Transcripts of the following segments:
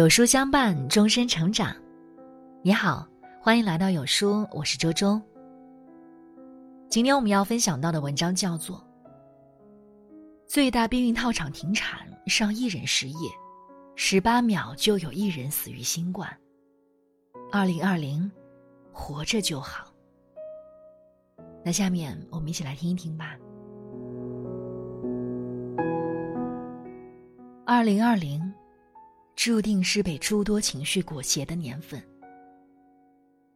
有书相伴，终身成长。你好，欢迎来到有书，我是周周。今天我们要分享到的文章叫做《最大避孕套厂停产，上亿人失业，十八秒就有一人死于新冠》。二零二零，活着就好。那下面我们一起来听一听吧。二零二零。注定是被诸多情绪裹挟的年份。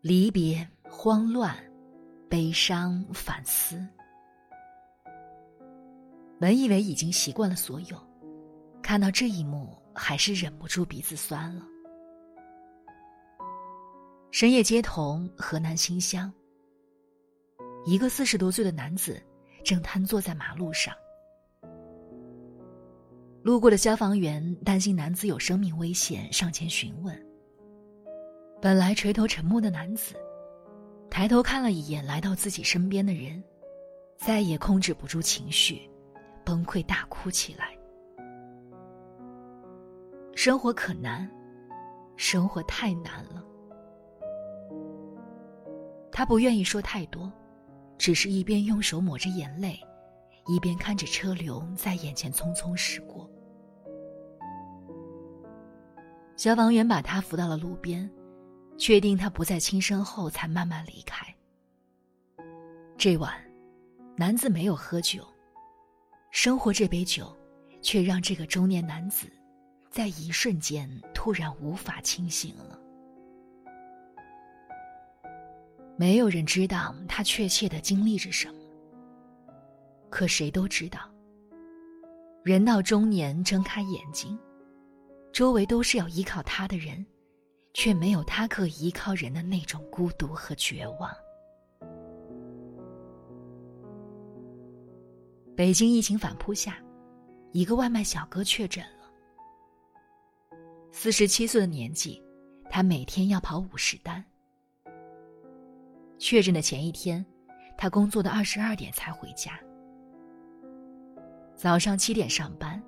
离别、慌乱、悲伤、反思。本以为已经习惯了所有，看到这一幕，还是忍不住鼻子酸了。深夜街头，河南新乡，一个四十多岁的男子正瘫坐在马路上。路过的消防员担心男子有生命危险，上前询问。本来垂头沉默的男子，抬头看了一眼来到自己身边的人，再也控制不住情绪，崩溃大哭起来。生活可难，生活太难了。他不愿意说太多，只是一边用手抹着眼泪。一边看着车流在眼前匆匆驶过，消防员把他扶到了路边，确定他不再轻生后，才慢慢离开。这晚，男子没有喝酒，生活这杯酒，却让这个中年男子，在一瞬间突然无法清醒了。没有人知道他确切的经历着什么。可谁都知道，人到中年睁开眼睛，周围都是要依靠他的人，却没有他可以依靠人的那种孤独和绝望。北京疫情反扑下，一个外卖小哥确诊了。四十七岁的年纪，他每天要跑五十单。确诊的前一天，他工作的二十二点才回家。早上七点上班，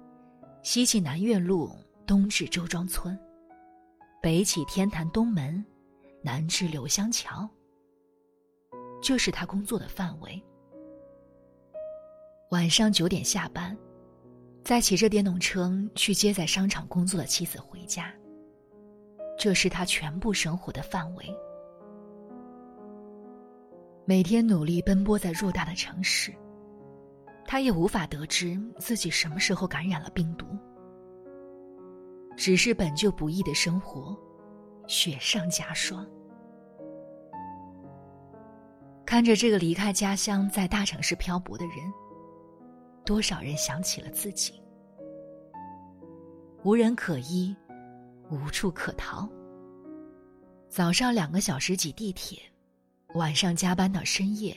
西起南苑路，东至周庄村，北起天坛东门，南至柳香桥。这是他工作的范围。晚上九点下班，再骑着电动车去接在商场工作的妻子回家。这是他全部生活的范围。每天努力奔波在偌大的城市。他也无法得知自己什么时候感染了病毒，只是本就不易的生活，雪上加霜。看着这个离开家乡在大城市漂泊的人，多少人想起了自己，无人可依，无处可逃。早上两个小时挤地铁，晚上加班到深夜，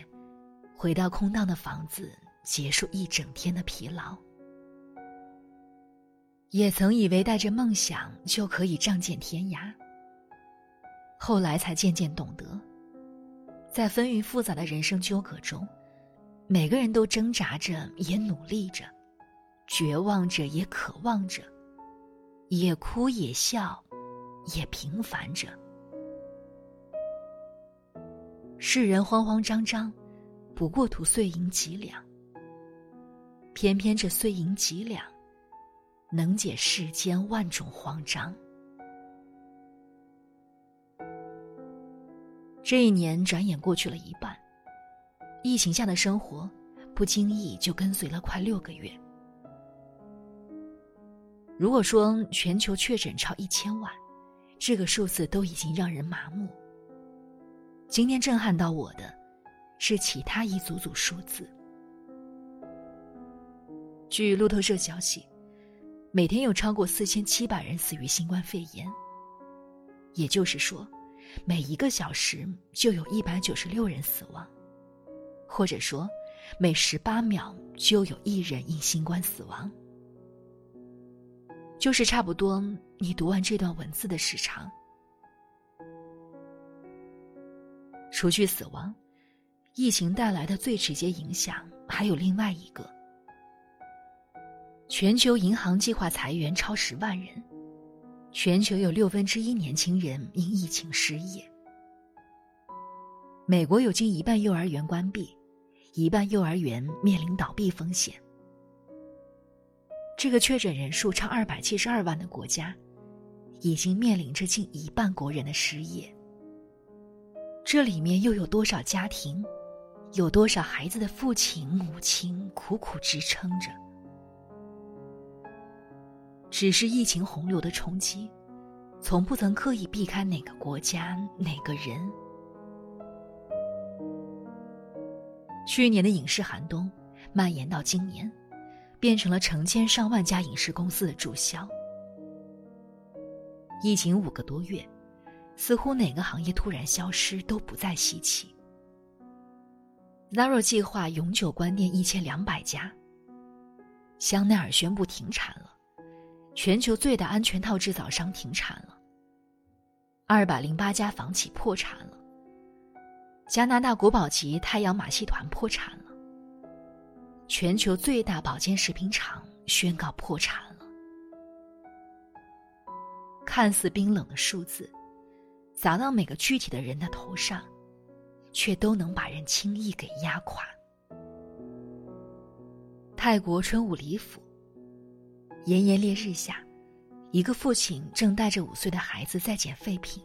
回到空荡的房子。结束一整天的疲劳，也曾以为带着梦想就可以仗剑天涯。后来才渐渐懂得，在纷纭复杂的人生纠葛中，每个人都挣扎着，也努力着，绝望着，也渴望着，也哭也笑，也平凡着。世人慌慌张张，不过图碎银几两。偏偏这碎银几两，能解世间万种慌张。这一年转眼过去了一半，疫情下的生活不经意就跟随了快六个月。如果说全球确诊超一千万，这个数字都已经让人麻木。今天震撼到我的，是其他一组组数字。据路透社消息，每天有超过四千七百人死于新冠肺炎。也就是说，每一个小时就有一百九十六人死亡，或者说，每十八秒就有一人因新冠死亡。就是差不多你读完这段文字的时长。除去死亡，疫情带来的最直接影响还有另外一个。全球银行计划裁员超十万人，全球有六分之一年轻人因疫情失业。美国有近一半幼儿园关闭，一半幼儿园面临倒闭风险。这个确诊人数超二百七十二万的国家，已经面临着近一半国人的失业。这里面又有多少家庭，有多少孩子的父亲母亲苦苦支撑着？只是疫情洪流的冲击，从不曾刻意避开哪个国家哪个人。去年的影视寒冬，蔓延到今年，变成了成千上万家影视公司的注销。疫情五个多月，似乎哪个行业突然消失都不再稀奇。Zara 计划永久关店一千两百家，香奈儿宣布停产了。全球最大安全套制造商停产了，二百零八家房企破产了。加拿大国宝级太阳马戏团破产了。全球最大保健食品厂宣告破产了。看似冰冷的数字，砸到每个具体的人的头上，却都能把人轻易给压垮。泰国春武里府。炎炎烈日下，一个父亲正带着五岁的孩子在捡废品。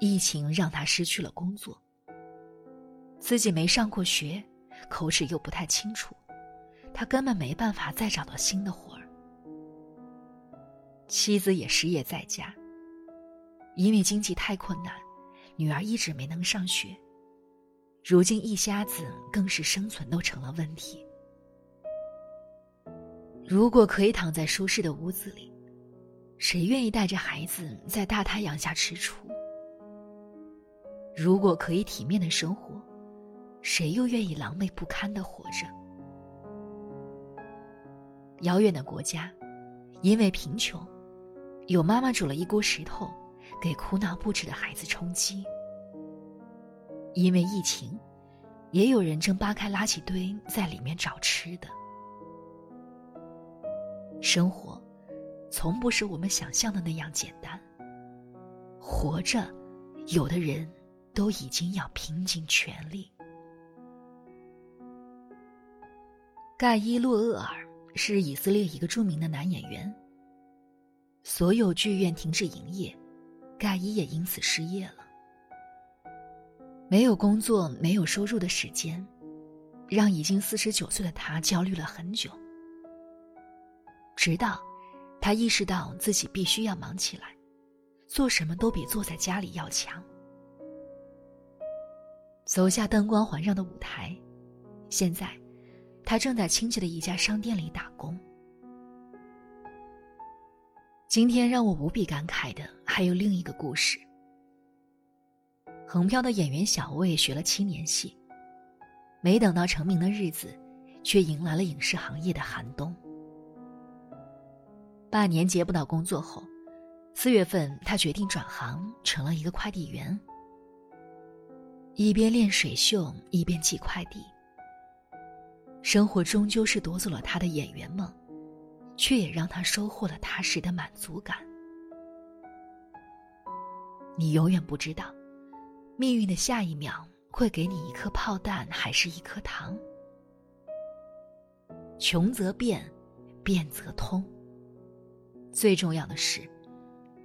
疫情让他失去了工作，自己没上过学，口齿又不太清楚，他根本没办法再找到新的活儿。妻子也失业在家，因为经济太困难，女儿一直没能上学。如今一家子更是生存都成了问题。如果可以躺在舒适的屋子里，谁愿意带着孩子在大太阳下吃醋？如果可以体面的生活，谁又愿意狼狈不堪的活着？遥远的国家，因为贫穷，有妈妈煮了一锅石头，给哭闹不止的孩子充饥；因为疫情，也有人正扒开垃圾堆，在里面找吃的。生活，从不是我们想象的那样简单。活着，有的人都已经要拼尽全力。盖伊·洛厄尔是以色列一个著名的男演员。所有剧院停止营业，盖伊也因此失业了。没有工作、没有收入的时间，让已经四十九岁的他焦虑了很久。直到，他意识到自己必须要忙起来，做什么都比坐在家里要强。走下灯光环绕的舞台，现在，他正在亲戚的一家商店里打工。今天让我无比感慨的还有另一个故事。横漂的演员小魏学了七年戏，没等到成名的日子，却迎来了影视行业的寒冬。半年接不到工作后，四月份他决定转行，成了一个快递员。一边练水袖，一边寄快递。生活终究是夺走了他的演员梦，却也让他收获了踏实的满足感。你永远不知道，命运的下一秒会给你一颗炮弹，还是一颗糖。穷则变，变则通。最重要的是，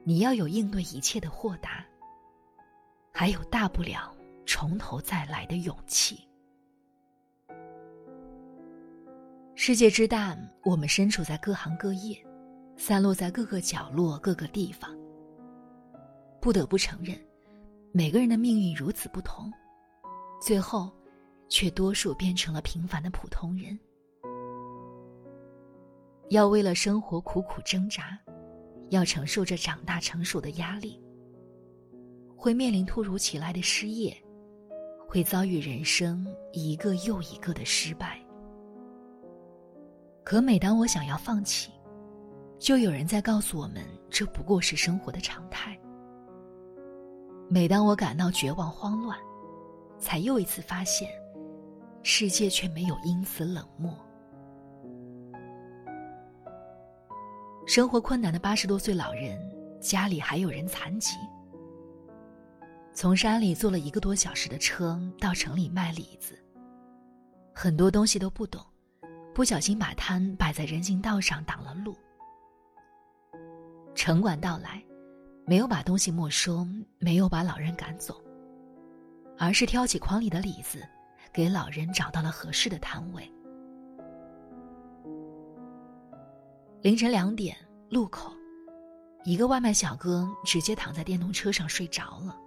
你要有应对一切的豁达，还有大不了从头再来的勇气。世界之大，我们身处在各行各业，散落在各个角落、各个地方。不得不承认，每个人的命运如此不同，最后，却多数变成了平凡的普通人。要为了生活苦苦挣扎，要承受着长大成熟的压力，会面临突如其来的失业，会遭遇人生一个又一个的失败。可每当我想要放弃，就有人在告诉我们，这不过是生活的常态。每当我感到绝望慌乱，才又一次发现，世界却没有因此冷漠。生活困难的八十多岁老人家里还有人残疾。从山里坐了一个多小时的车到城里卖李子，很多东西都不懂，不小心把摊摆在人行道上挡了路。城管到来，没有把东西没收，没有把老人赶走，而是挑起筐里的李子，给老人找到了合适的摊位。凌晨两点，路口，一个外卖小哥直接躺在电动车上睡着了。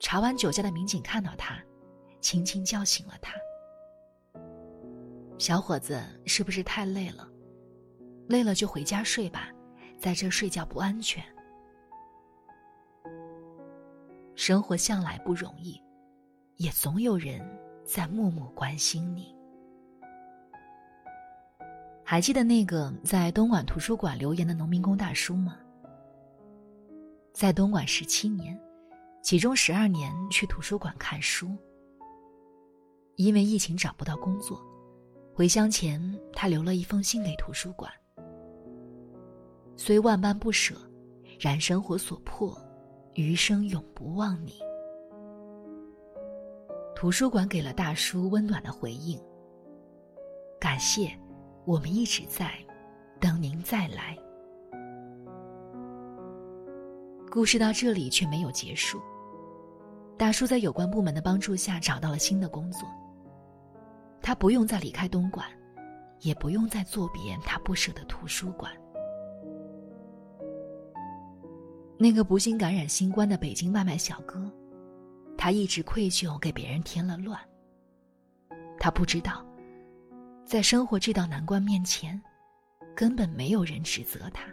查完酒驾的民警看到他，轻轻叫醒了他。小伙子，是不是太累了？累了就回家睡吧，在这睡觉不安全。生活向来不容易，也总有人在默默关心你。还记得那个在东莞图书馆留言的农民工大叔吗？在东莞十七年，其中十二年去图书馆看书。因为疫情找不到工作，回乡前他留了一封信给图书馆。虽万般不舍，然生活所迫，余生永不忘你。图书馆给了大叔温暖的回应。感谢。我们一直在等您再来。故事到这里却没有结束。大叔在有关部门的帮助下找到了新的工作。他不用再离开东莞，也不用再做别他不舍的图书馆。那个不幸感染新冠的北京外卖小哥，他一直愧疚给别人添了乱。他不知道。在生活这道难关面前，根本没有人指责他。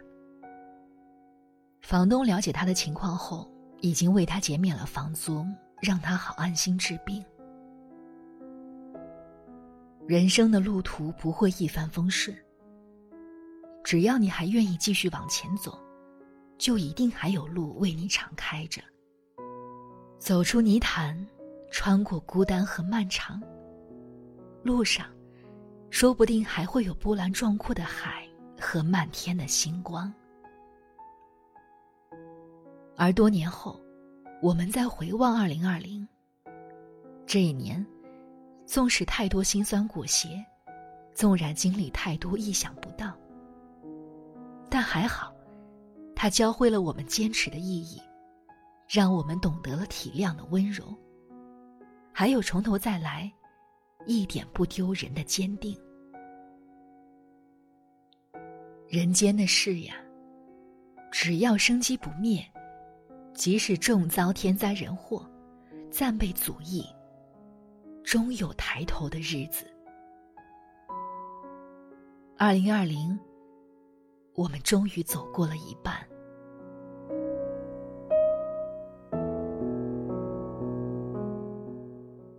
房东了解他的情况后，已经为他减免了房租，让他好安心治病。人生的路途不会一帆风顺，只要你还愿意继续往前走，就一定还有路为你敞开着。走出泥潭，穿过孤单和漫长，路上。说不定还会有波澜壮阔的海和漫天的星光。而多年后，我们在回望二零二零这一年，纵使太多辛酸裹挟，纵然经历太多意想不到，但还好，它教会了我们坚持的意义，让我们懂得了体谅的温柔，还有从头再来。一点不丢人的坚定。人间的事呀，只要生机不灭，即使重遭天灾人祸，暂被阻抑，终有抬头的日子。二零二零，我们终于走过了一半。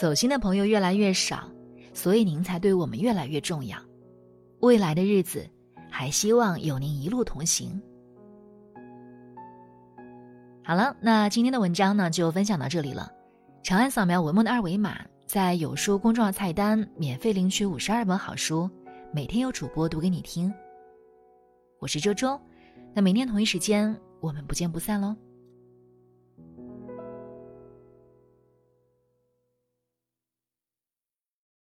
走心的朋友越来越少。所以您才对我们越来越重要，未来的日子，还希望有您一路同行。好了，那今天的文章呢就分享到这里了。长按扫描文末的二维码，在有书公众号菜单免费领取五十二本好书，每天有主播读给你听。我是周周，那明天同一时间我们不见不散喽。